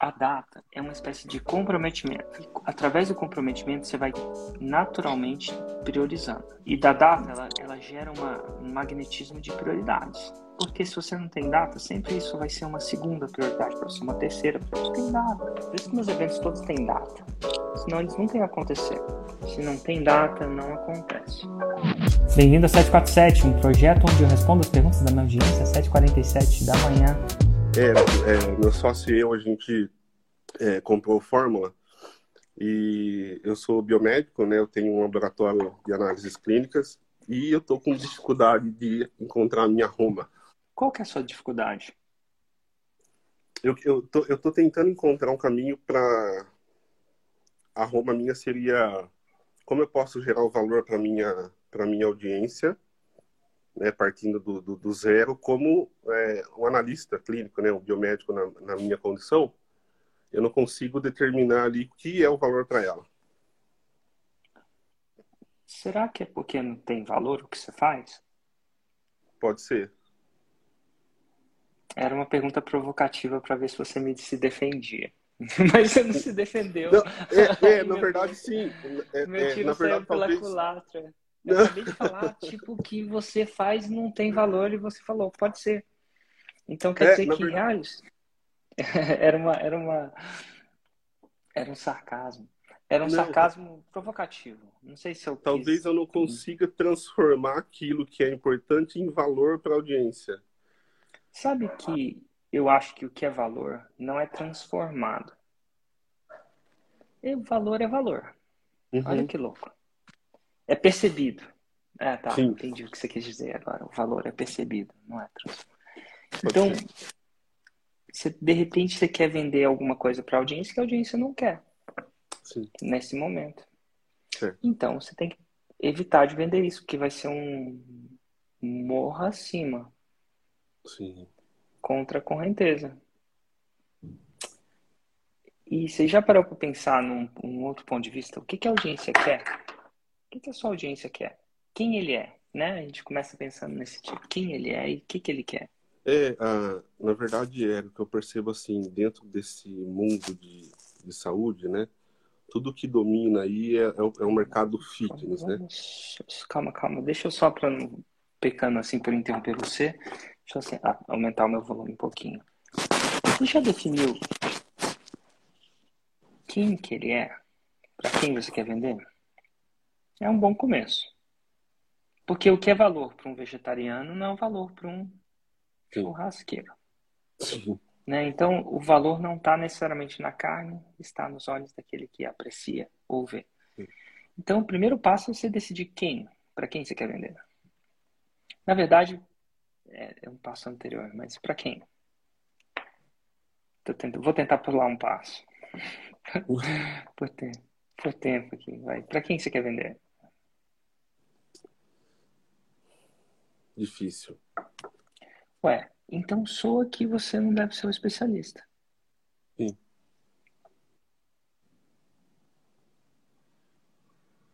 a data é uma espécie de comprometimento. Através do comprometimento, você vai naturalmente priorizando. E da data, ela, ela gera uma, um magnetismo de prioridades. Porque se você não tem data, sempre isso vai ser uma segunda prioridade para você, uma terceira, porque não tem data. Por isso que meus eventos todos têm data. Senão eles nunca iam acontecer. Se não tem data, não acontece. Bem-vindo ao 747, um projeto onde eu respondo as perguntas da minha audiência às 7h47 da manhã. É, é, meu sócio e eu, a gente é, comprou fórmula e eu sou biomédico, né? Eu tenho um laboratório de análises clínicas e eu tô com dificuldade de encontrar a minha Roma. Qual que é a sua dificuldade? Eu, eu, tô, eu tô tentando encontrar um caminho para a Roma minha seria como eu posso gerar o valor para minha para minha audiência né, partindo do, do, do, zero, como é, um analista clínico, né, um biomédico na, na, minha condição, eu não consigo determinar ali o que é o valor para ela. Será que é porque não tem valor o que você faz? Pode ser. Era uma pergunta provocativa para ver se você me se defendia. Mas você não se defendeu. Não, é, é na verdade, sim. É, meu é, na verdade, pela talvez... culatra. Eu acabei de falar, tipo, que você faz não tem valor e você falou, pode ser. Então quer é, dizer que verdade... era uma era uma era um sarcasmo. Era um não, sarcasmo provocativo. Não sei se eu Talvez quis... eu não consiga transformar aquilo que é importante em valor para a audiência. Sabe que eu acho que o que é valor não é transformado. E valor é valor. Uhum. Olha que louco. É percebido. É, tá. Sim. Entendi o que você quis dizer agora. O valor é percebido, não é transformado. Então, você, de repente você quer vender alguma coisa para a audiência que a audiência não quer. Sim. Nesse momento. Então, você tem que evitar de vender isso, porque vai ser um morra acima. Sim. Contra a correnteza. E você já parou para pensar num, num, outro ponto de vista? O que, que a audiência quer? O que, a sua audiência quer? Quem ele é? Né? A gente começa pensando nesse tipo. Quem ele é e o que, que ele quer? É, ah, na verdade, é o que eu percebo assim, dentro desse mundo de, de saúde, né? Tudo que domina aí é, é, o, é mercado fitness, né? Calma, calma. Deixa eu só para não pecando assim por interromper você, deixa eu assim, aumentar o meu volume um pouquinho. Você já definiu quem que ele é? Para quem você quer vender? É um bom começo. Porque o que é valor para um vegetariano não é valor para um churrasqueiro. Sim. Né? Então, o valor não está necessariamente na carne, está nos olhos daquele que aprecia ou vê. Então, o primeiro passo é você decidir quem, para quem você quer vender. Na verdade, é, é um passo anterior, mas para quem? Tentando, vou tentar pular um passo. por, tempo, por tempo aqui, vai. Para quem você quer vender? Difícil. Ué, então soa que você não deve ser um especialista. Sim.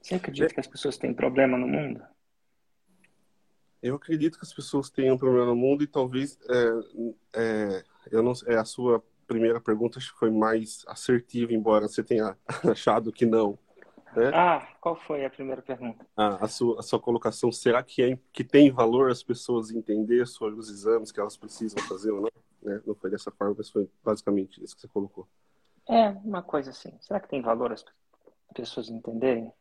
Você acredita é... que as pessoas têm problema no mundo? Eu acredito que as pessoas tenham problema no mundo e talvez é, é, eu não é a sua primeira pergunta acho que foi mais assertiva, embora você tenha achado que não. Né? Ah, qual foi a primeira pergunta? Ah, a, sua, a sua colocação, será que, é, que tem valor as pessoas entender sobre os exames que elas precisam fazer ou não? Né? Não foi dessa forma, mas foi basicamente isso que você colocou. É, uma coisa assim. Será que tem valor as pessoas entenderem?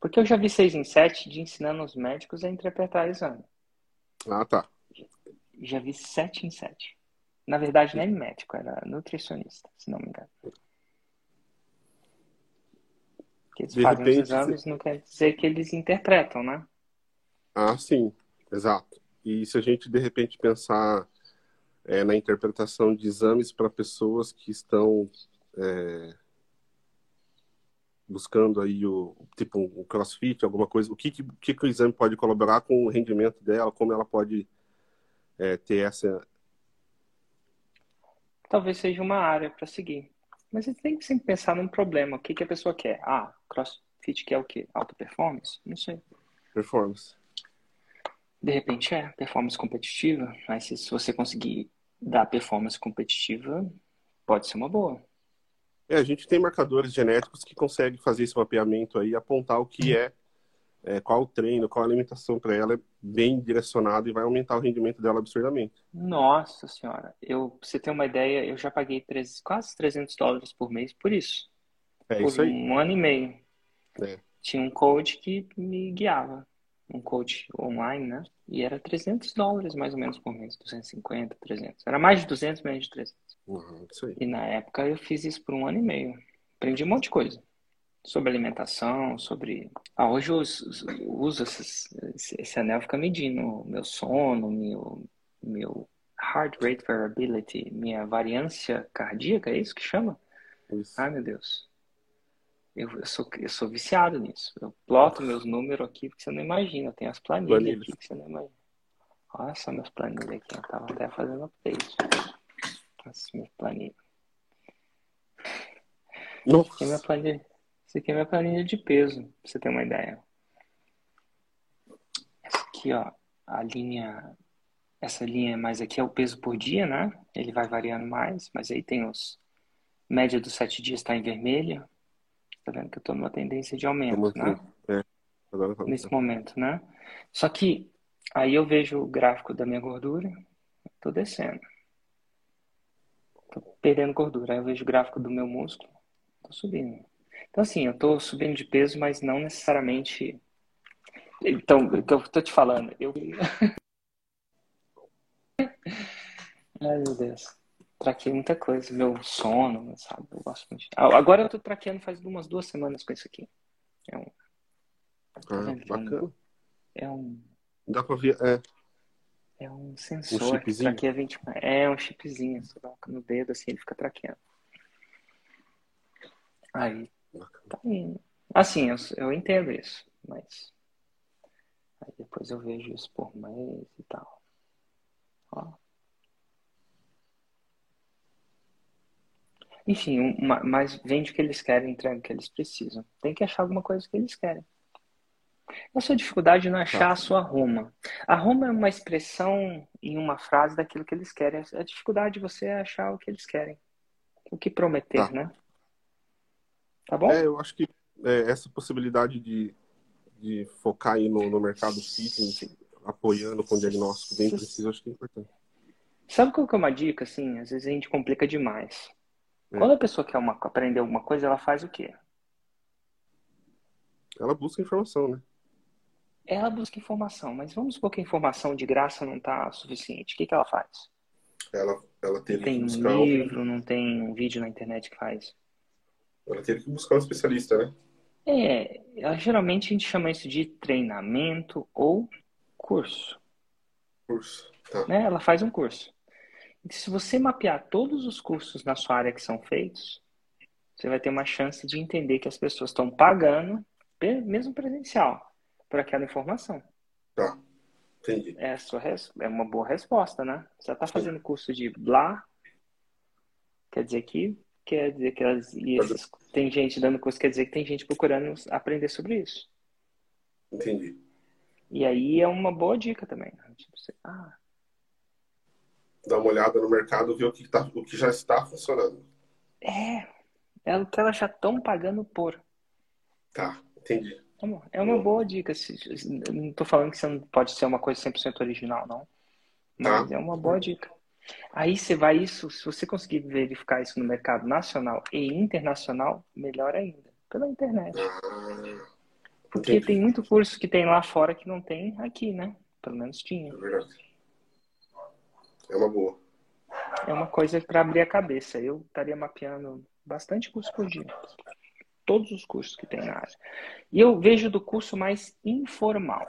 Porque eu já vi seis em sete de ensinando os médicos a interpretar exame. Ah, tá. Já vi sete em sete. Na verdade, nem médico, era nutricionista, se não me engano. Que eles de fazem repente, os exames não quer dizer que eles interpretam, né? Ah, sim, exato. E se a gente de repente pensar é, na interpretação de exames para pessoas que estão é, buscando aí o tipo um CrossFit, alguma coisa, o que, que, que o exame pode colaborar com o rendimento dela, como ela pode é, ter essa talvez seja uma área para seguir. Mas você tem que sempre pensar num problema. O que, que a pessoa quer? Ah, CrossFit quer o quê? Alta performance? Não sei. Performance. De repente é, performance competitiva. Mas se, se você conseguir dar performance competitiva, pode ser uma boa. É, a gente tem marcadores genéticos que conseguem fazer esse mapeamento aí, apontar o que é, é qual o treino, qual a alimentação para ela bem direcionado e vai aumentar o rendimento dela absurdamente. Nossa senhora, eu, pra você ter uma ideia, eu já paguei quase 300 dólares por mês por isso. É por isso aí. um ano e meio. É. Tinha um coach que me guiava, um coach online, né? E era 300 dólares mais ou menos por mês, 250, 300. Era mais de 200, menos de 300. Uhum, isso aí. E na época eu fiz isso por um ano e meio. Aprendi um monte de coisa. Sobre alimentação, sobre. Ah, hoje eu uso, esse, anel fica medindo meu sono, meu, meu heart rate variability, minha variância cardíaca, é isso que chama? Isso. Ai, meu Deus. Eu, eu, sou, eu sou viciado nisso. Eu ploto meus números aqui porque você não imagina. Eu tenho as planilhas, Planilhas. aqui que você não imagina. Olha só meus planilhas aqui. Eu tava até fazendo update. As minhas planilhas. Isso aqui minha Nossa, planilha. Isso aqui é minha planilha de peso, pra você ter uma ideia. Essa aqui, ó, a linha. Essa linha mais aqui é o peso por dia, né? Ele vai variando mais, mas aí tem os. Média dos sete dias está em vermelho. Tá vendo que eu tô numa tendência de aumento, né? é. Agora tá Nesse momento, né? Só que aí eu vejo o gráfico da minha gordura, tô descendo. Tô perdendo gordura. Aí eu vejo o gráfico do meu músculo, tô subindo. Então, assim, eu tô subindo de peso, mas não necessariamente. Então, o que eu tô te falando, eu. Ai, meu Deus. Traquei muita coisa, meu sono, sabe? Eu gosto muito. Ah, Agora eu tô traqueando faz umas duas semanas com isso aqui. É um. Ah, vendo? bacana. É um. Dá pra ver. É, É um sensor que chipzinho? traqueia 20. É um chipzinho. Você coloca no dedo assim, ele fica traqueando. Aí. Tá indo. Assim, eu, eu entendo isso, mas. Aí depois eu vejo isso por mês e tal. Ó. Enfim, uma, mas vende o que eles querem, entrega o que eles precisam. Tem que achar alguma coisa que eles querem. A sua dificuldade não é achar Tá. a sua Roma. A Roma é uma expressão em uma frase daquilo que eles querem. A dificuldade de você é achar o que eles querem. O que prometer, Tá. né? Tá bom? É, eu acho que é, essa possibilidade de, de focar aí no, no mercado fitness, apoiando com diagnóstico bem preciso, acho que é importante. Sabe qual que é uma dica, assim? Às vezes a gente complica demais. É. Quando a pessoa quer uma, aprender alguma coisa, ela faz o quê? Ela busca informação, né? Ela busca informação, mas vamos supor que a informação de graça não está suficiente. O que que ela faz? Ela, ela Não tem um um, livro, não tem um vídeo na internet que faz. Ela teria que buscar um especialista, né? É, geralmente a gente chama isso de treinamento ou curso, Curso. Tá. né? Ela faz um curso. E se você mapear todos os cursos na sua área que são feitos, você vai ter uma chance de entender que as pessoas estão pagando, mesmo presencial, por aquela informação. Tá. Entendi. É, a sua res- é uma boa resposta, né? Você está fazendo curso de blá, quer dizer que quer dizer que elas, e esses- tem gente dando curso, quer dizer que tem gente procurando aprender sobre isso. Entendi. E aí é uma boa dica também. né? Tipo, você, ah, Dá uma olhada no mercado, ver o que, tá, o que já está funcionando. é, é o que elas já estão pagando por. Tá, entendi. Tá É uma boa dica. Não tô falando que você não pode ser uma coisa 100% original, não. Mas Tá. é uma boa dica. Aí você vai isso, se você conseguir verificar isso no mercado nacional e internacional, melhor ainda, pela internet. Ah, Porque entendi. tem muito curso que tem lá fora que não tem aqui, né? Pelo menos tinha. É. É uma boa. É uma coisa para abrir a cabeça. Eu estaria mapeando bastante curso por dia. Todos os cursos que tem na área. E eu vejo do curso mais informal.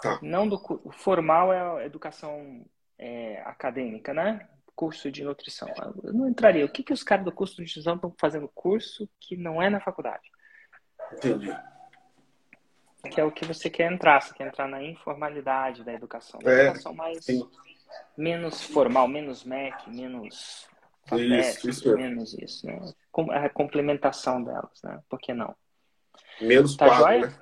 Tá. Não do formal é a educação é, acadêmica, né? Curso de nutrição. Eu não entraria. O que, que os caras do curso de nutrição estão fazendo curso que não é na faculdade? Entendi. Que é o que você quer entrar. Você quer entrar na informalidade da educação. Na É, educação mais sim. menos formal, menos MEC, menos isso mesmo. menos isso, né? A complementação delas, né? Por que não? Menos Tá quadro, joia? né?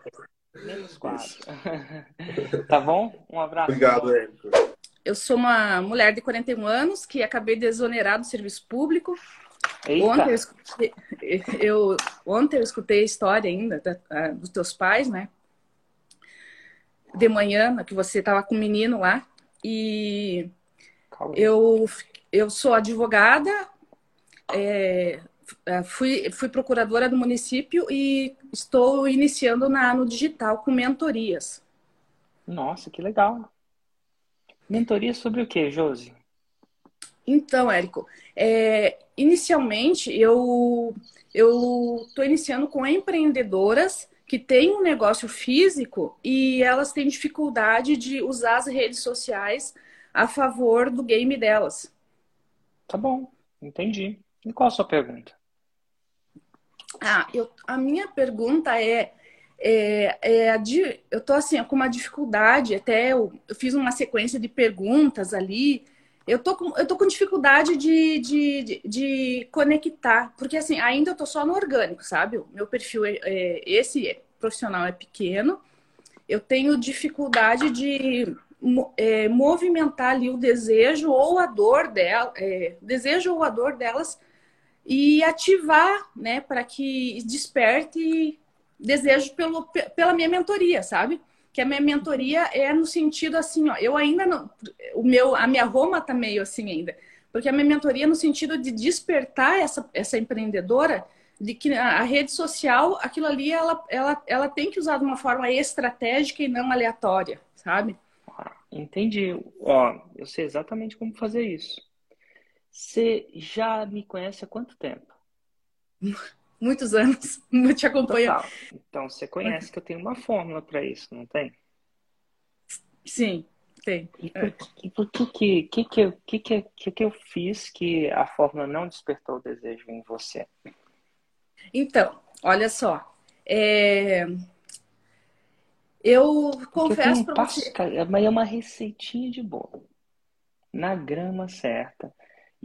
Menos quadro. tá bom? Um abraço. Obrigado, Érico. Eu sou uma mulher de 41 anos que acabei de exonerar do serviço público Ontem eu, escutei, eu, ontem eu escutei a história ainda da, dos teus pais, né? De manhã, que você estava com o menino lá. E eu, eu sou advogada, é, fui, fui procuradora do município e estou iniciando na, no digital com mentorias. Nossa, que legal. Mentoria sobre o que, Josi? Então, Érico, é, inicialmente eu eu estou iniciando com empreendedoras que têm um negócio físico e elas têm dificuldade de usar as redes sociais a favor do game delas. Tá bom, entendi. E qual a sua pergunta? Ah, eu, a minha pergunta é, é, é eu tô assim com uma dificuldade, até eu, eu fiz uma sequência de perguntas ali eu tô com, eu tô com dificuldade de, de, de, de conectar, porque assim, ainda eu tô só no orgânico, sabe? Meu perfil é, é esse profissional é pequeno. Eu tenho dificuldade de é, movimentar ali o desejo ou a dor dela, é, desejo ou a dor delas e ativar, né, para que desperte desejo pelo, pela minha mentoria, sabe? que a minha mentoria é no sentido assim, ó, eu ainda não, o meu, a minha Roma tá meio assim ainda, porque a minha mentoria é no sentido de despertar essa, essa empreendedora de que a rede social, aquilo ali, ela, ela, ela tem que usar de uma forma estratégica e não aleatória, sabe? Entendi. Ó, eu sei exatamente como fazer isso. Você já me conhece há quanto tempo? muitos anos, te acompanho. Total. Então, você conhece que eu tenho uma fórmula para isso, não tem? Sim, tem. E por, que, que, que, que, que, que, que eu fiz que a fórmula não despertou o desejo em você? Então, olha só. É... Eu confesso para você. Mas é uma receitinha de bolo. Na grama certa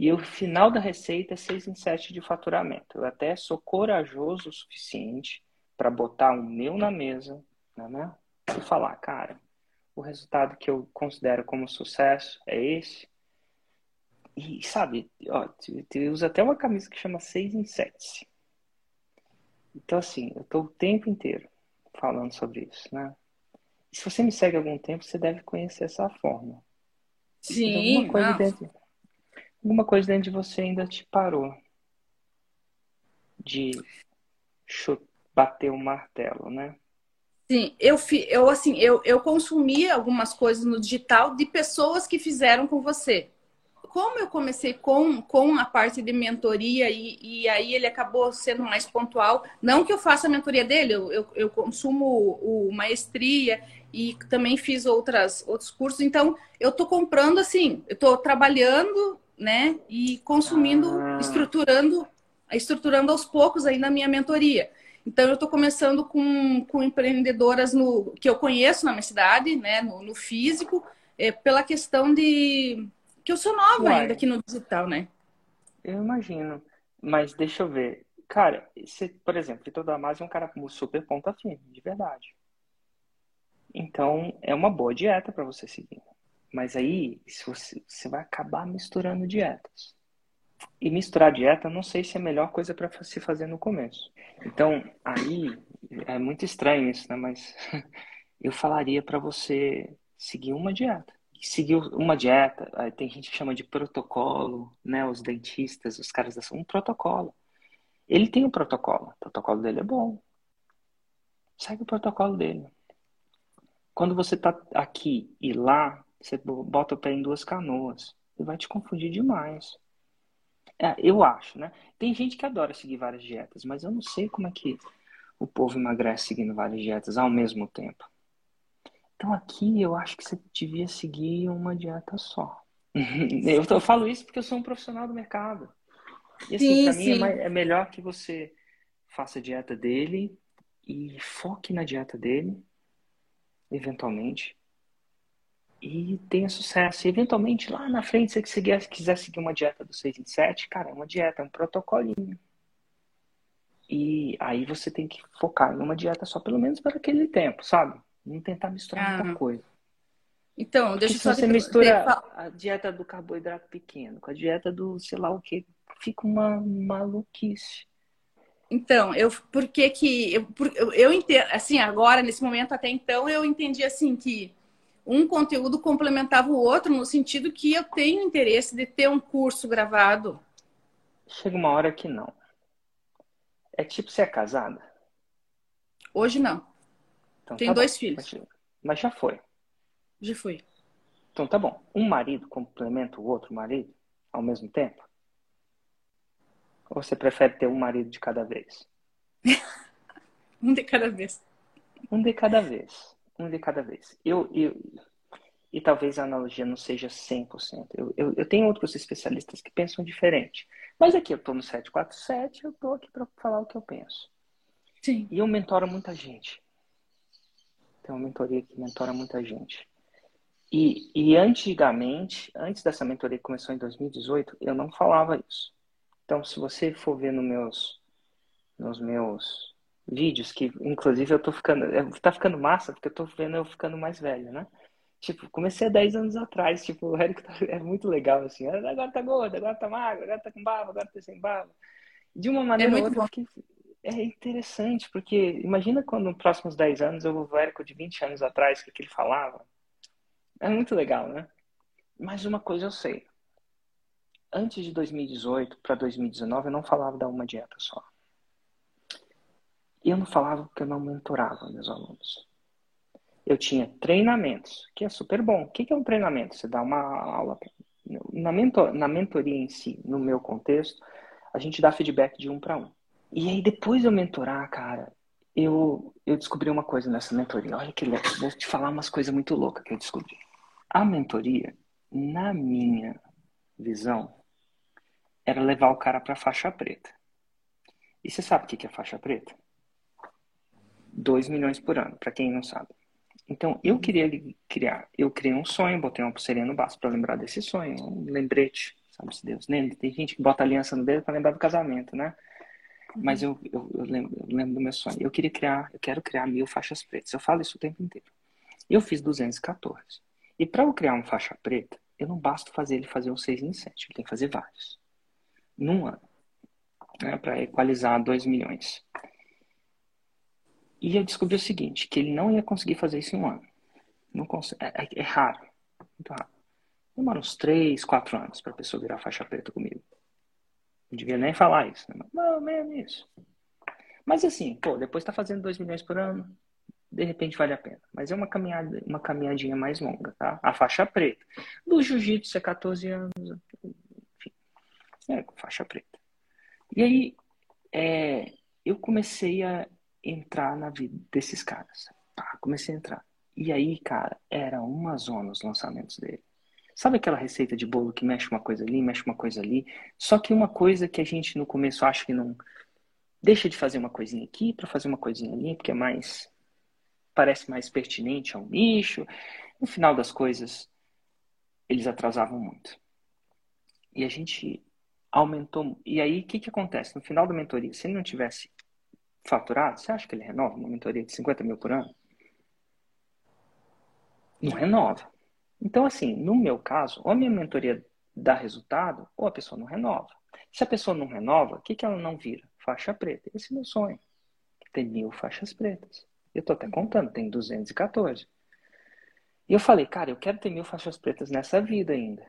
e o final da receita é 6 em 7 de faturamento. Eu até sou corajoso o suficiente para botar o meu na mesa né, e falar, cara, o resultado que eu considero como sucesso é esse. E sabe, ó, eu uso até uma camisa que chama 6 em 7. Então, assim, eu estou o tempo inteiro falando sobre isso, né? E se você me segue há algum tempo, você deve conhecer essa forma. Sim, alguma coisa dentro, alguma coisa dentro de você ainda te parou de bater o martelo, né? Sim, eu, eu assim, eu, eu consumi algumas coisas no digital de pessoas que fizeram com você. Como eu comecei com, com a parte de mentoria e, e aí ele acabou sendo mais pontual, não que eu faça a mentoria dele, eu, eu, eu consumo o, o maestria e também fiz outras, outros cursos, então eu tô comprando assim, eu tô trabalhando né? E consumindo, estruturando, estruturando aos poucos aí na minha mentoria. Então eu estou começando com, com empreendedoras no que eu conheço na minha cidade, né? No, no físico, é, pela questão de que eu sou nova Uai. ainda aqui no digital, né? Eu imagino. Mas deixa eu ver. Cara, você, por exemplo, Vitor Damasio é um cara super ponta firme, de verdade. Então, é uma boa dieta para você seguir. Mas aí você, você vai acabar misturando dietas. E misturar dieta, não sei se é a melhor coisa para se fazer no começo. Então, aí é muito estranho isso, né? Mas eu falaria para você seguir uma dieta. Seguir uma dieta, tem gente que chama de protocolo, né? Os dentistas, os caras da um protocolo. Ele tem um protocolo, o protocolo dele é bom. Segue o protocolo dele. Quando você tá aqui e lá, você bota o pé em duas canoas. E vai te confundir demais. É, eu acho, né? Tem gente que adora seguir várias dietas, mas eu não sei como é que o povo emagrece seguindo várias dietas ao mesmo tempo. Então aqui eu acho que você devia seguir uma dieta só. eu, eu, falo isso porque eu sou um profissional do mercado. E assim, sim, pra mim é, mais, é melhor que você faça a dieta dele e foque na dieta dele, eventualmente, e tenha sucesso. E, eventualmente, lá na frente, se você quiser seguir uma dieta do 6 em 7, cara, é uma dieta, é um protocolinho. E aí você tem que focar em uma dieta só, pelo menos para aquele tempo, sabe? Não tentar misturar ah. muita coisa. Então, deixa eu só... Se você mistura a dieta do carboidrato pequeno com a dieta do sei lá o que fica uma maluquice. Então, eu por que que eu, eu, eu entendo, assim, agora nesse momento até então eu entendi assim que um conteúdo complementava o outro no sentido que eu tenho interesse de ter um curso gravado. Chega uma hora que não. É tipo você é casada? Hoje não. Então, Tenho tá dois bom. filhos. Mas já foi. Já foi. Então tá bom. Um marido complementa o outro marido ao mesmo tempo? Ou você prefere ter um marido de cada vez? um de cada vez. Um de cada vez. Um de cada vez. Eu, eu, e talvez a analogia não seja 100%. Eu, eu, eu tenho outros especialistas que pensam diferente. Mas aqui eu estou no 747, eu estou aqui para falar o que eu penso. Sim. E eu mentoro muita gente. Tem uma mentoria que mentora muita gente. E, e antigamente, antes dessa mentoria que começou em 2018, eu não falava isso. Então, se você for ver nos meus, nos meus vídeos, que inclusive eu tô ficando, tá ficando massa, porque eu tô vendo eu ficando mais velho, né? Tipo, comecei há 10 anos atrás, tipo, o Érico tá, é muito legal, assim, agora tá gordo, agora tá magro, agora tá com barba, agora tá sem barba. De uma maneira é ou outra, que é interessante, porque imagina quando nos próximos 10 anos eu vou ver o Érico de 20 anos atrás, o que, que ele falava. É muito legal, né? Mas uma coisa eu sei, antes de 2018 para 2019, eu não falava da uma dieta só. E eu não falava porque eu não mentorava meus alunos. Eu tinha treinamentos, que é super bom. O que é um treinamento? Você dá uma aula. Na, mentor, na mentoria em si, no meu contexto, a gente dá feedback de um para um. E aí, depois de eu mentorar, cara, eu, eu descobri uma coisa nessa mentoria. Olha que legal. Vou te falar umas coisas muito loucas que eu descobri. A mentoria, na minha visão, era levar o cara para faixa preta. E você sabe o que é faixa preta? 2 milhões por ano, para quem não sabe. Então, eu queria criar, eu criei um sonho, botei uma pulseirinha no baço para lembrar desse sonho, um lembrete, sabe se Deus lembra? Tem gente que bota aliança no dedo para lembrar do casamento, né? Mas eu, eu, eu, lembro, eu, lembro, do meu sonho. Eu queria criar, eu quero criar mil faixas pretas. Eu falo isso o tempo inteiro. Eu fiz 214. E para eu criar uma faixa preta, eu não basta fazer ele fazer um 6 em 7, ele tem que fazer vários num ano, né, para equalizar 2 milhões. E eu descobri o seguinte, que ele não ia conseguir fazer isso em um ano. Não consegue, é, é, é raro, muito raro. Demora uns 3, 4 anos para a pessoa virar faixa preta comigo. Não devia nem falar isso. Né? Não, mesmo isso. Mas assim, pô, depois está fazendo 2 milhões por ano, de repente vale a pena. Mas é uma caminhada, uma caminhadinha mais longa, tá? A faixa preta. Do jiu-jitsu é 14 anos, é, com faixa preta. E aí, é, eu comecei a entrar na vida desses caras. Pá, comecei a entrar. E aí, cara, era uma zona os lançamentos dele. Sabe aquela receita de bolo que mexe uma coisa ali, mexe uma coisa ali? Só que uma coisa que a gente no começo acha que não. Deixa de fazer uma coisinha aqui para fazer uma coisinha ali, porque é mais. parece mais pertinente ao nicho. No final das coisas, eles atrasavam muito. E a gente aumentou. E aí, o que, que acontece? No final da mentoria, se ele não tivesse faturado, você acha que ele renova uma mentoria de 50 mil por ano? Não renova. Então, assim, no meu caso, ou a minha mentoria dá resultado, ou a pessoa não renova. Se a pessoa não renova, o que, que ela não vira? Faixa preta. Esse é meu sonho. Tem mil faixas pretas. Eu tô até contando, tem 214. E eu falei, cara, eu quero ter mil faixas pretas nessa vida ainda.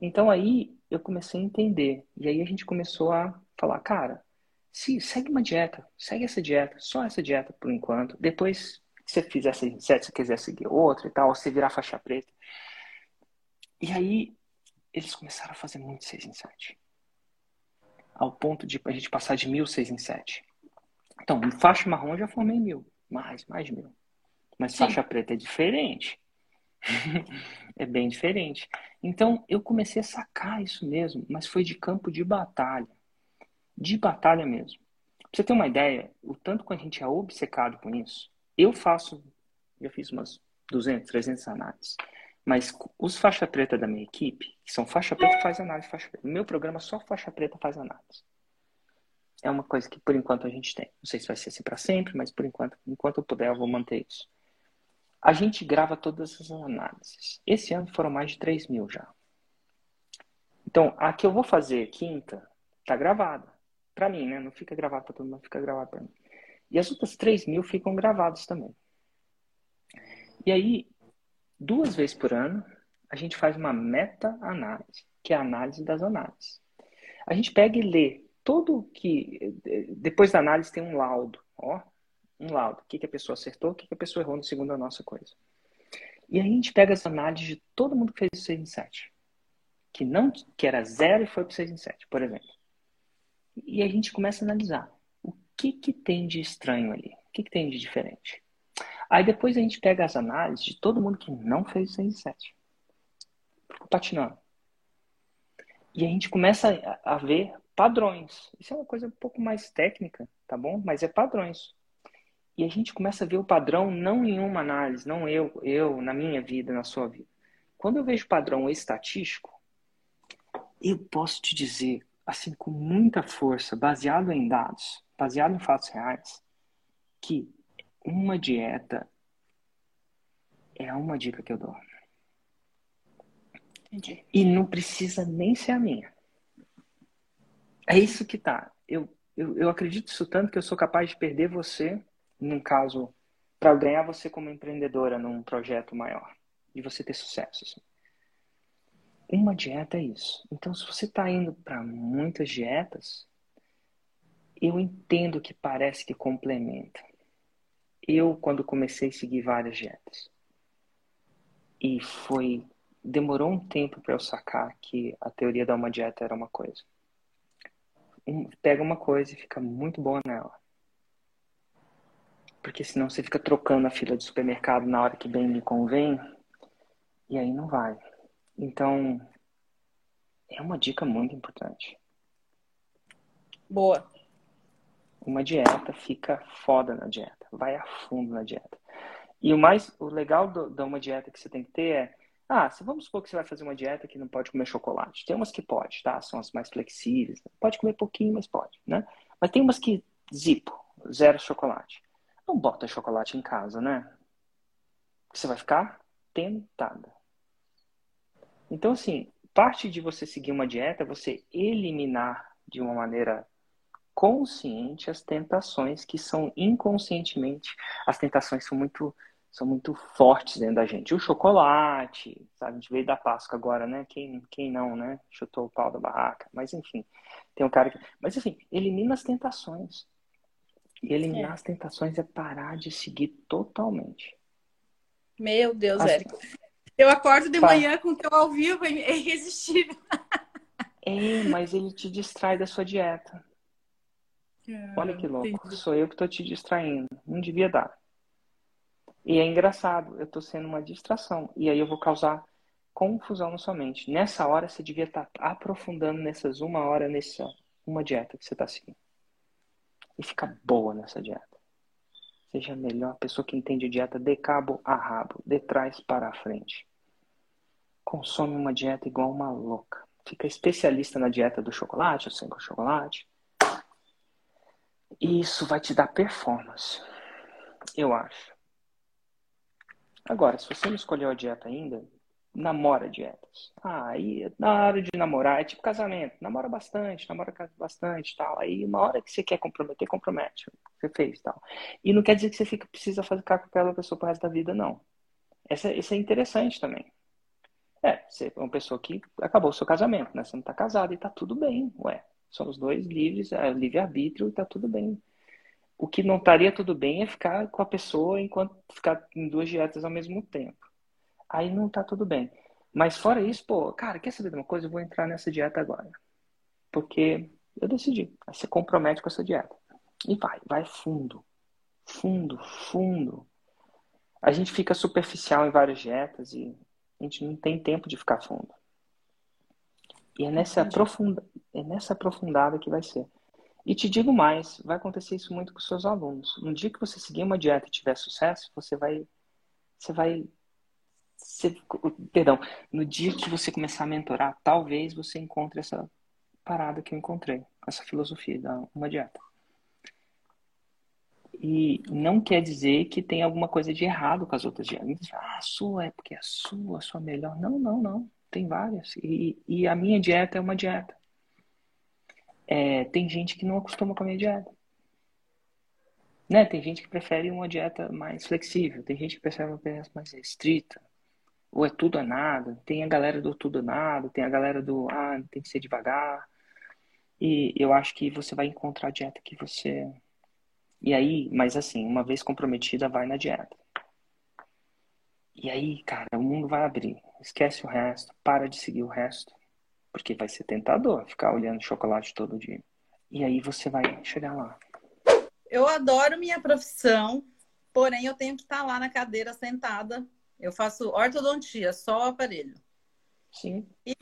Então aí eu comecei a entender. E aí a gente começou a falar, cara, se segue uma dieta, segue essa dieta, só essa dieta por enquanto. Depois, se você fizer essa se você quiser seguir outra e tal, ou você virar faixa preta. E aí eles começaram a fazer muito 6 em 7. Ao ponto de a gente passar de mil 6 em 7. Então, faixa marrom eu já formei mil. Mais, mais de mil. Mas Sim. faixa preta é diferente. é bem diferente. Então eu comecei a sacar isso mesmo, mas foi de campo de batalha. De batalha mesmo. Pra você ter uma ideia, o tanto que a gente é obcecado com isso, eu faço, já fiz umas 200, 300 análises. Mas os faixa preta da minha equipe, que são faixa preta, faz análise faixa preta. Meu programa, só faixa preta faz análise. É uma coisa que por enquanto a gente tem. Não sei se vai ser assim para sempre, mas por enquanto, enquanto eu puder, eu vou manter isso. A gente grava todas essas análises. Esse ano foram mais de 3 mil já. Então, a que eu vou fazer quinta tá gravada. Para mim, né? Não fica gravado para todo mundo, fica gravado para mim. E as outras 3 mil ficam gravadas também. E aí, duas vezes por ano, a gente faz uma meta-análise, que é a análise das análises. A gente pega e lê todo que. Depois da análise tem um laudo, ó. Um laudo. O que, que a pessoa acertou, o que, que a pessoa errou no segundo a nossa coisa. E aí a gente pega as análises de todo mundo que fez o 6 em 7. Que, não, que era zero e foi para 6 em 7, por exemplo. E a gente começa a analisar o que, que tem de estranho ali, o que, que tem de diferente. Aí depois a gente pega as análises de todo mundo que não fez o 6 em 7. Patinando. E a gente começa a ver padrões. Isso é uma coisa um pouco mais técnica, tá bom? Mas é padrões. E a gente começa a ver o padrão não em uma análise, não eu, eu na minha vida, na sua vida. Quando eu vejo padrão estatístico, eu posso te dizer, assim, com muita força, baseado em dados, baseado em fatos reais, que uma dieta é uma dica que eu dou. Entendi. E não precisa nem ser a minha. É isso que tá. Eu, eu, eu acredito isso tanto que eu sou capaz de perder você num caso, para ganhar você como empreendedora num projeto maior e você ter sucesso. Assim. Uma dieta é isso. Então, se você está indo para muitas dietas, eu entendo que parece que complementa. Eu, quando comecei a seguir várias dietas, e foi. Demorou um tempo para eu sacar que a teoria da uma dieta era uma coisa. Um, pega uma coisa e fica muito boa nela. Porque senão você fica trocando a fila de supermercado na hora que bem lhe convém. E aí não vai. Então, é uma dica muito importante. Boa. Uma dieta fica foda na dieta. Vai a fundo na dieta. E o mais o legal de uma dieta que você tem que ter é ah, se vamos supor que você vai fazer uma dieta que não pode comer chocolate. Tem umas que pode, tá? São as mais flexíveis. Pode comer pouquinho, mas pode, né? Mas tem umas que zipo, zero chocolate. Não bota chocolate em casa, né? Você vai ficar tentada. Então, assim, parte de você seguir uma dieta é você eliminar de uma maneira consciente as tentações que são inconscientemente. As tentações são muito são muito fortes dentro da gente. O chocolate, sabe? A gente veio da Páscoa agora, né? Quem, quem não, né? Chutou o pau da barraca. Mas enfim, tem um cara que. Mas assim, elimina as tentações. E eliminar é. as tentações é parar de seguir totalmente. Meu Deus, as... Érico. Eu acordo de manhã com o teu ao vivo, é irresistível. É, mas ele te distrai da sua dieta. É, Olha que louco. Entendi. Sou eu que estou te distraindo. Não devia dar. E é engraçado, eu estou sendo uma distração. E aí eu vou causar confusão na sua mente. Nessa hora você devia estar tá aprofundando nessas uma hora nessa uma dieta que você está seguindo e fica boa nessa dieta. Seja a melhor pessoa que entende dieta de cabo a rabo, de trás para a frente. Consome uma dieta igual uma louca. Fica especialista na dieta do chocolate, ou sem chocolate. E isso vai te dar performance. Eu acho. Agora, se você não escolheu a dieta ainda, namora dietas. Ah, aí na hora de namorar, é tipo casamento, namora bastante, namora bastante tal. Aí uma hora que você quer comprometer, compromete. Você fez tal. E não quer dizer que você fica, precisa ficar com aquela pessoa pro resto da vida, não. Essa, isso é interessante também. É, você é uma pessoa que acabou o seu casamento, né? Você não tá casado e tá tudo bem, ué. Somos dois livres, é livre-arbítrio e tá tudo bem. O que não estaria tudo bem é ficar com a pessoa enquanto ficar em duas dietas ao mesmo tempo aí não tá tudo bem. Mas fora isso, pô, cara, quer saber de uma coisa? Eu vou entrar nessa dieta agora. Porque eu decidi. Aí você compromete com essa dieta. E vai, vai fundo. Fundo, fundo. A gente fica superficial em várias dietas e a gente não tem tempo de ficar fundo. E é nessa, aprofunda... é nessa aprofundada que vai ser. E te digo mais, vai acontecer isso muito com seus alunos. No dia que você seguir uma dieta e tiver sucesso, você vai, você vai você, perdão, no dia que você começar a mentorar, talvez você encontre essa parada que eu encontrei, essa filosofia da uma dieta. E não quer dizer que tem alguma coisa de errado com as outras dietas. Ah, a sua é porque é a sua, a sua melhor. Não, não, não. tem várias. E, e a minha dieta é uma dieta. É, tem gente que não acostuma com a minha dieta. Né? Tem gente que prefere uma dieta mais flexível, tem gente que prefere uma dieta mais restrita. Ou é tudo ou nada. Tem a galera do tudo ou nada, tem a galera do ah, tem que ser devagar. E eu acho que você vai encontrar a dieta que você. E aí, mas assim, uma vez comprometida, vai na dieta. E aí, cara, o mundo vai abrir. Esquece o resto, para de seguir o resto. Porque vai ser tentador ficar olhando chocolate todo dia. E aí você vai chegar lá. Eu adoro minha profissão, porém eu tenho que estar lá na cadeira sentada. Eu faço ortodontia, só o aparelho. Sim. E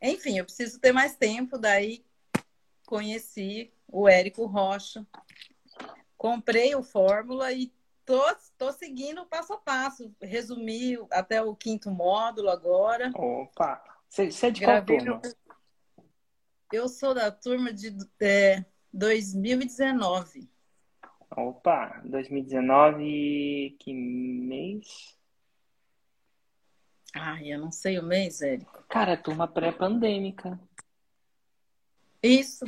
enfim, eu preciso ter mais tempo, daí conheci o Érico Rocha, comprei o Fórmula e tô, tô seguindo passo a passo. Resumi até o quinto módulo agora. Opa! Você, é de Gravei qual turma? Eu sou da turma de é, 2019. Opa! 2019, que mês? Ai, eu não sei o mês, Érico. Cara, é turma pré-pandêmica. Isso.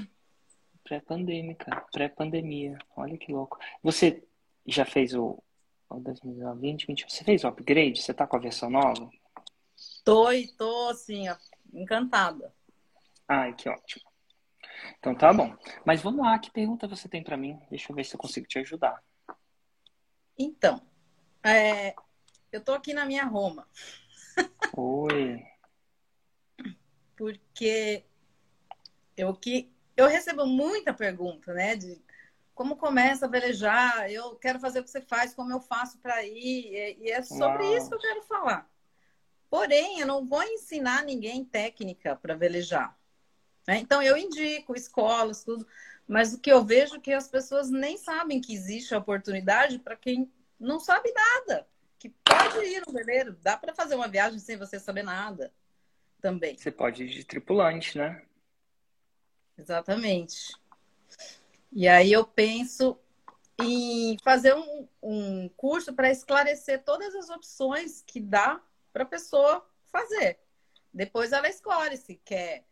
Pré-pandêmica, pré-pandemia. Olha que louco. Você já fez o, o 2020, 20, você fez o upgrade? Você tá com a versão nova? Tô e tô, assim, encantada. Ai, que ótimo. Então tá bom. Mas vamos lá, que pergunta você tem para mim? Deixa eu ver se eu consigo te ajudar. Então, é, eu tô aqui na minha Roma. Oi. Porque eu que eu recebo muita pergunta, né, de como começa a velejar, eu quero fazer o que você faz, como eu faço para ir, e é sobre Uau. isso que eu quero falar. Porém, eu não vou ensinar ninguém técnica para velejar. Né? Então, eu indico escolas, tudo, mas o que eu vejo é que as pessoas nem sabem que existe a oportunidade para quem não sabe nada que pode ir no veleiro. Dá para fazer uma viagem sem você saber nada também. Você pode ir de tripulante, né? Exatamente. E aí eu penso em fazer um, um curso para esclarecer todas as opções que dá para a pessoa fazer. Depois ela escolhe se quer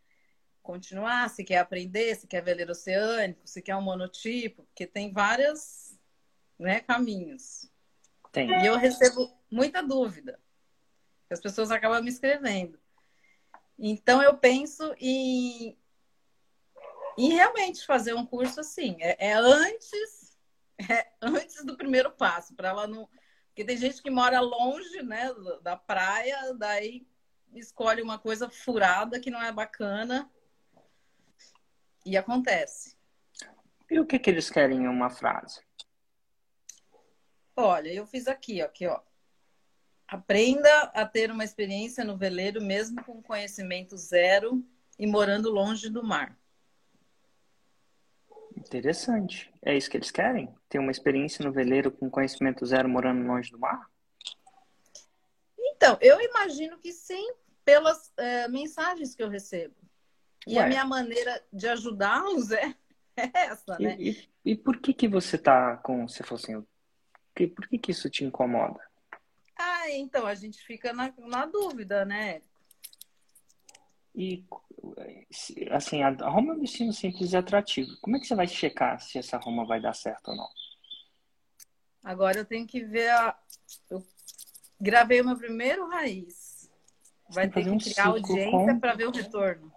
continuar, se quer aprender, se quer veleiro oceânico, se quer um monotipo, porque tem vários né, caminhos. Tem. E eu recebo muita dúvida. As pessoas acabam me escrevendo. Então eu penso em, em realmente fazer um curso assim. É, é antes, é antes do primeiro passo, para ela não. Porque tem gente que mora longe, né, da praia, daí escolhe uma coisa furada que não é bacana. E acontece. E o que, que eles querem em uma frase? Olha, eu fiz aqui, aqui, ó. Aprenda a ter uma experiência no veleiro mesmo com conhecimento zero e morando longe do mar. Interessante. É isso que eles querem? Ter uma experiência no veleiro com conhecimento zero morando longe do mar? Então, eu imagino que sim, pelas é, mensagens que eu recebo. E Ué. a minha maneira de ajudá-los é, é essa, né? E, e, e, por que que você tá com, se fosse assim, que, por que, que isso te incomoda? Ah, então, a gente fica na, na dúvida, né? E, assim, a Roma é um destino simples e atrativo. Como é que você vai checar se essa Roma vai dar certo ou não? Agora eu tenho que ver a... Eu gravei o meu primeiro raiz. Vai ter que um criar audiência com... para ver o retorno.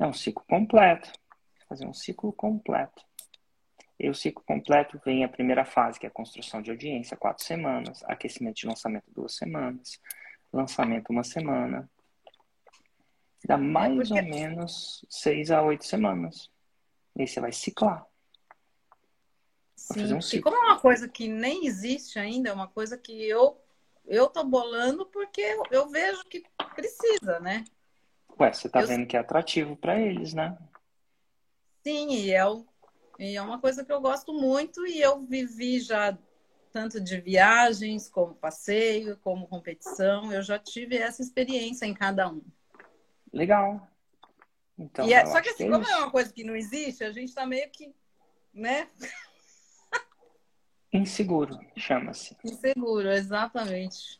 É um ciclo completo. Fazer um ciclo completo. E o ciclo completo vem a primeira fase, que é a construção de audiência, quatro semanas, aquecimento de lançamento, duas semanas, lançamento, uma semana. Dá mais é porque... ou menos seis a oito semanas. E aí você vai ciclar. Sim, um e como é uma coisa que nem existe ainda, é uma coisa que eu eu tô bolando porque eu, eu vejo que precisa, né? Ué, você tá eu... vendo que é atrativo para eles, né? Sim, e é o e é uma coisa que eu gosto muito e eu vivi já tanto de viagens, como passeio, como competição. Eu já tive essa experiência em cada um. Legal. Então, é, só que assim, que é como é uma coisa que não existe, a gente está meio que, né? Inseguro, chama-se. Inseguro, exatamente.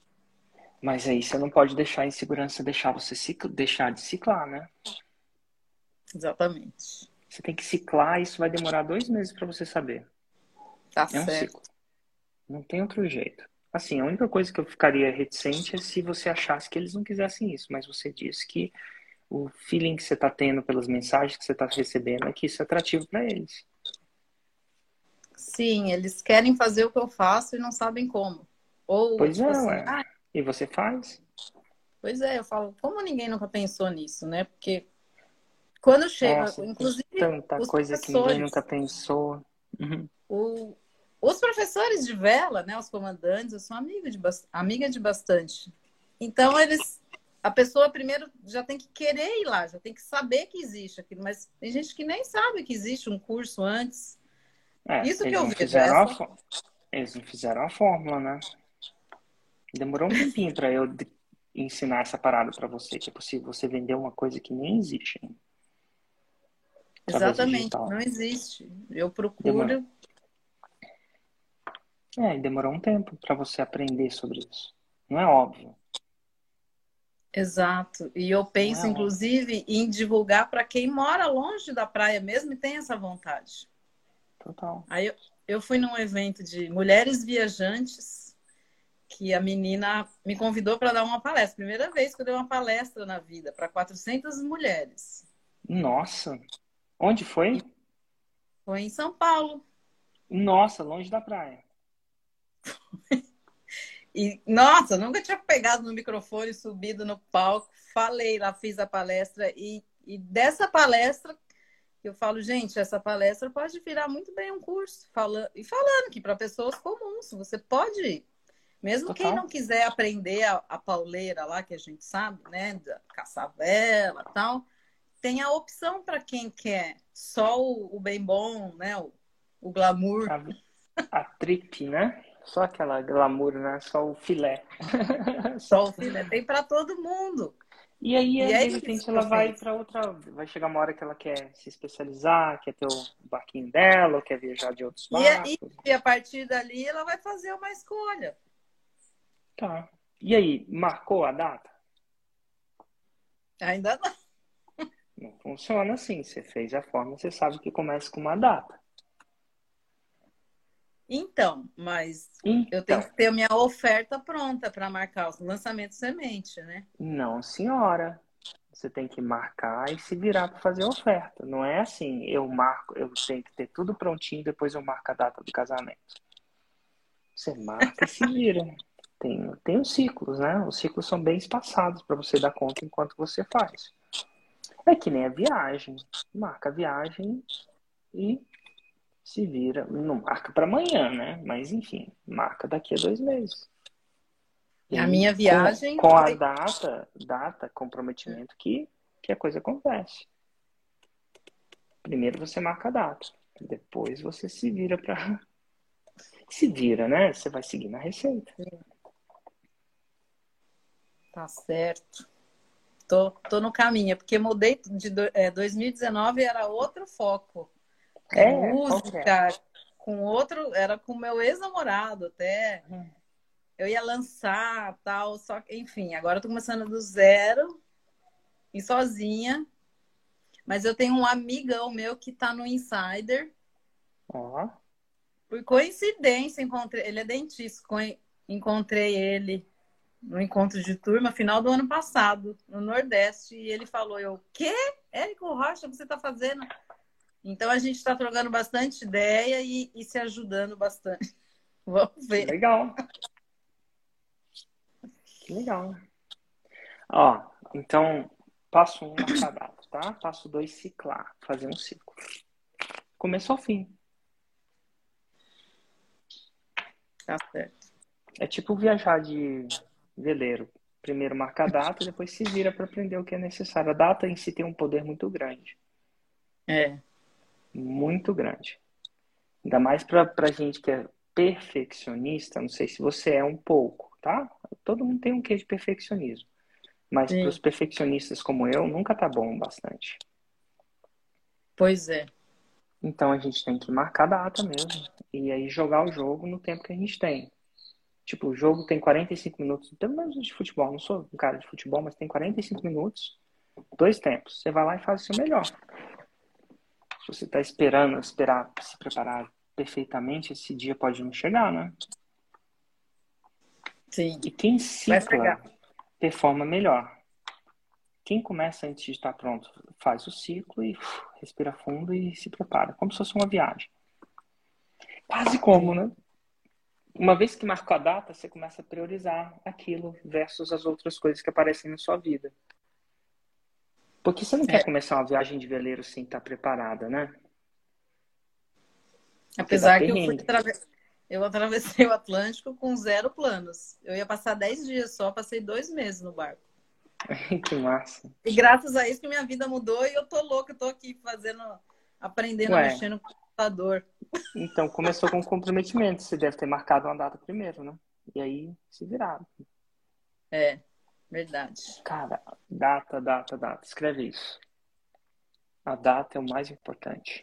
Mas aí você não pode deixar a insegurança deixar você ciclo, deixar de ciclar, né? Exatamente. Você tem que ciclar e isso vai demorar dois meses para você saber. Tá é um certo. ciclo. Não tem outro jeito. Assim, a única coisa que eu ficaria reticente é se você achasse que eles não quisessem isso, mas você disse que o feeling que você está tendo pelas mensagens que você está recebendo é que isso é atrativo para eles. Sim, eles querem fazer o que eu faço e não sabem como. Ou, Pois tipo é, assim, ué. ah, E você faz? pois é, eu falo, como ninguém nunca pensou nisso, né? Porque quando chega, Nossa, inclusive Tanta os coisa que ninguém nunca pensou. Uhum. o- os professores de vela, né, os comandantes, eu sou amiga de, amiga de bastante. Então, eles. A pessoa primeiro já tem que querer ir lá, já tem que saber que existe aquilo, mas tem gente que nem sabe que existe um curso antes. É, Isso que eu vejo, fizeram a essa- fó- Eles não fizeram a fórmula, né? Demorou um tempinho para eu ensinar essa parada para você, que é possível você vender uma coisa que nem existe. do Exatamente, não existe. Eu procuro. Demora. É, e demorou um tempo para você aprender sobre isso. Não é óbvio. Exato. E eu penso, Não é inclusive, em divulgar para quem mora longe da praia mesmo e tem essa vontade. Total. Aí eu, eu fui num evento de mulheres viajantes que a menina me convidou para dar uma palestra. Primeira vez que eu dei uma palestra na vida para 400 mulheres. Nossa. Onde foi? Foi em São Paulo. Nossa, longe da praia. E, nossa, nunca tinha pegado no microfone, subido no palco, falei lá, fiz a palestra. E, e dessa palestra, eu falo, gente, essa palestra pode virar muito bem um curso. Falando, e falando que para pessoas comuns, você pode, mesmo quem Total. não quiser aprender a, a pauleira lá, que a gente sabe, né, da caçar vela e tal, tem a opção para quem quer só o, o bem bom, né, o, o glamour. A, a trip, né? Só aquela glamour, né? Só o filé. Só o filé tem para todo mundo. E aí, E de é repente, ela vai para outra. Vai chegar uma hora que ela quer se especializar, quer ter o barquinho dela, ou quer viajar de outros E, é- barcos. e a partir dali ela vai fazer uma escolha. Tá. E aí, marcou a data? Ainda não. Não funciona assim. Você fez a forma, você sabe que começa com uma data. Então, mas eu Então, tenho que ter a minha oferta pronta para marcar o lançamento semente, né? não, senhora. Você tem que marcar e se virar para fazer a oferta. Não é assim, eu marco, eu tenho que ter tudo prontinho, depois eu marco a data do casamento. Você marca e se vira. Tem, tem os ciclos, né? Os ciclos são bem espaçados para você dar conta enquanto você faz. É que nem a viagem. Marca a viagem e se vira. Não marca para amanhã, né? Mas enfim, marca daqui a dois meses. E a minha com- viagem Com, a foi- data, data, comprometimento que, que a coisa acontece. Primeiro você marca a data, depois você se vira para se vira, né? Você vai seguir na receita. Tá certo. Tô, tô no caminho, é porque mudei de é, 2019 era outro foco. É, música, com outro, era com meu ex-namorado até. Eu ia lançar tal, só que, enfim, agora eu tô começando do zero e sozinha. Mas eu tenho um amigão meu que tá no Insider. Ó, Por coincidência, encontrei, ele é dentista, co- encontrei ele no encontro de turma final do ano passado, no Nordeste, e ele falou, eu, quê? Érico Rocha, você tá fazendo? Então a gente está trocando bastante ideia e, e se ajudando bastante. Vamos ver. legal. Que legal. Ó, então, passo um, marcar a data, tá? Passo dois, ciclar, fazer um ciclo. Começo ao fim. Tá certo. É tipo viajar de veleiro. Primeiro marca a data, depois se vira para aprender o que é necessário. A data em si tem um poder muito grande. É. Muito grande. Ainda mais para pra gente que é perfeccionista, não sei se você é um pouco, tá? Todo mundo tem um quê de perfeccionismo. Mas para os perfeccionistas como eu, nunca tá bom bastante. Pois é. Então a gente tem que marcar a data mesmo. E aí jogar o jogo no tempo que a gente tem. Tipo, o jogo tem 45 minutos, pelo menos de futebol, não sou um cara de futebol, mas tem 45 minutos, dois tempos. Você vai lá e faz o seu melhor. Se você está esperando, esperar se preparar perfeitamente, esse dia pode não chegar, né? Sim. E quem cicla performa melhor. Quem começa antes de estar pronto faz o ciclo e uf, respira fundo e se prepara, como se fosse uma viagem. Quase como, né? Uma vez que marcou a data, você começa a priorizar aquilo versus as outras coisas que aparecem na sua vida. Porque você não é. quer começar uma viagem de veleiro sem estar preparada, né? Apesar que eu fui eu atravessei o Atlântico com zero planos. Eu ia passar dez dias só, passei dois meses no barco. que massa. E graças a isso que minha vida mudou e eu tô louca, eu tô aqui fazendo, aprendendo Ué. mexer no computador. Então, começou com comprometimento. Você deve ter marcado uma data primeiro, né? E aí se virar. É, verdade. Cara, data, data, data. Escreve isso. A data é o mais importante.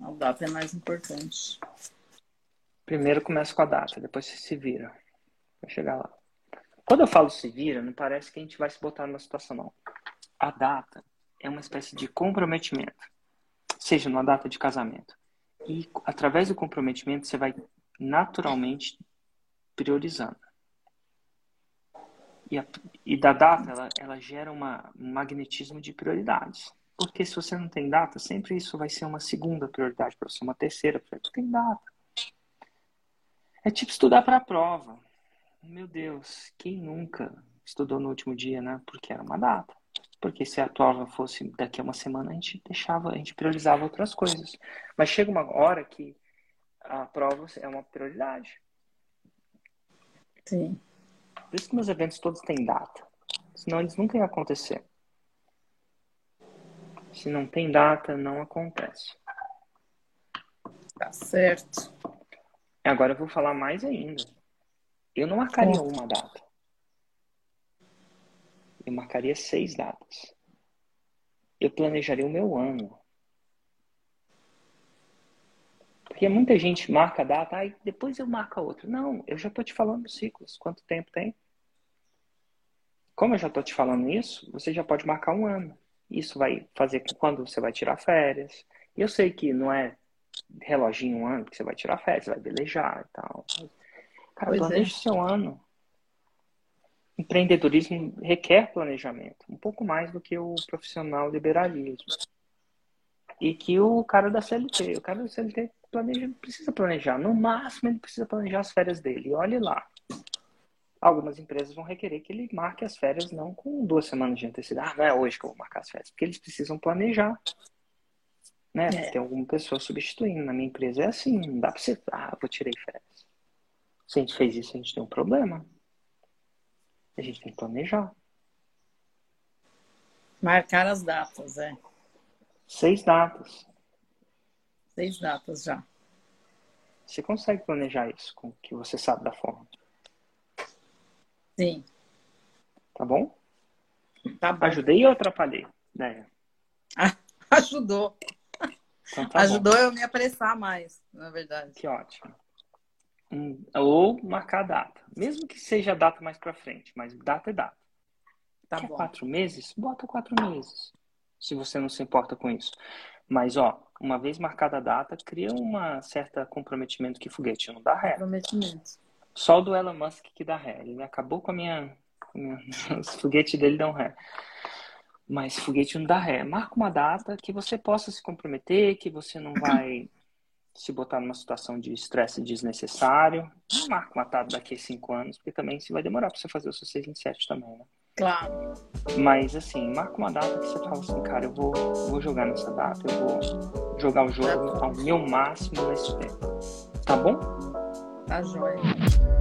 A data é mais importante. Primeiro começa com a data, depois você se vira. Vai chegar lá. Quando eu falo se vira, não parece que a gente vai se botar numa situação, não. A data é uma espécie de comprometimento, seja numa data de casamento. E através do comprometimento, você vai naturalmente priorizando. E, a, e da data, ela, ela gera uma, um magnetismo de prioridades. Porque se você não tem data, sempre isso vai ser uma segunda prioridade para você, uma terceira prioridade. Tem data. É tipo estudar para a prova. Meu Deus, quem nunca estudou no último dia, né? Porque era uma data. Porque se a prova fosse daqui a uma semana, a gente deixava, a gente priorizava outras coisas. Mas chega uma hora que a prova é uma prioridade. Sim. Por isso que meus eventos todos têm data. Senão eles nunca iam acontecer. Se não tem data, não acontece. Tá certo. Agora eu vou falar mais ainda. Eu não marcaria uma data. Eu marcaria seis datas. Eu planejaria o meu ano. Porque muita gente marca a data, aí depois eu marco a outra. Não, eu já estou te falando ciclos. Quanto tempo tem? Como eu já estou te falando isso, você já pode marcar um ano. Isso vai fazer quando você vai tirar férias. E eu sei que não é reloginho um ano, porque você vai tirar férias, vai velejar e tal. Cara, pois planeja é. o seu ano. Empreendedorismo requer planejamento, um pouco mais do que o profissional liberalismo. E que o cara da CLT, o cara da CLT planeja, precisa planejar. No máximo, ele precisa planejar as férias dele. E olhe lá. Algumas empresas vão requerer que ele marque as férias não com duas semanas de antecedência. Ah, não é hoje que eu vou marcar as férias. Porque eles precisam planejar né? É. Tem alguma pessoa substituindo. Na minha empresa é assim, não dá pra você, ah, vou tirei férias. Se a gente fez isso, a gente tem um problema. A gente tem que planejar. Marcar as datas, é. Seis datas. Seis datas já. Você consegue planejar isso com o que você sabe da forma? Sim. Tá bom? Tá bom. Ajudei ou atrapalhei? Né? Ah, ajudou. Então, tá Ajudou bom. eu me apressar mais, na verdade. Que ótimo. Ou marcar a data. Mesmo que seja a data mais para frente, mas data é data. Tá Quer bom. quatro meses? Bota quatro meses. Se você não se importa com isso. Mas, ó, uma vez marcada a data, cria uma certa comprometimento que foguete não dá ré. Comprometimento. Só o do Elon Musk que dá ré. Ele acabou com a minha. Com a minha... Os foguetes dele dão ré mas foguete não dá ré. Marca uma data que você possa se comprometer, que você não vai se botar numa situação de estresse desnecessário. Não marca uma data daqui a cinco anos, porque também se vai demorar para você fazer o seu 6 em 7 também, né? Claro. Mas assim, marca uma data que você fala assim, cara, eu vou, vou jogar nessa data, eu vou jogar o jogo ao meu máximo nesse tempo. Tá bom? Tá joia.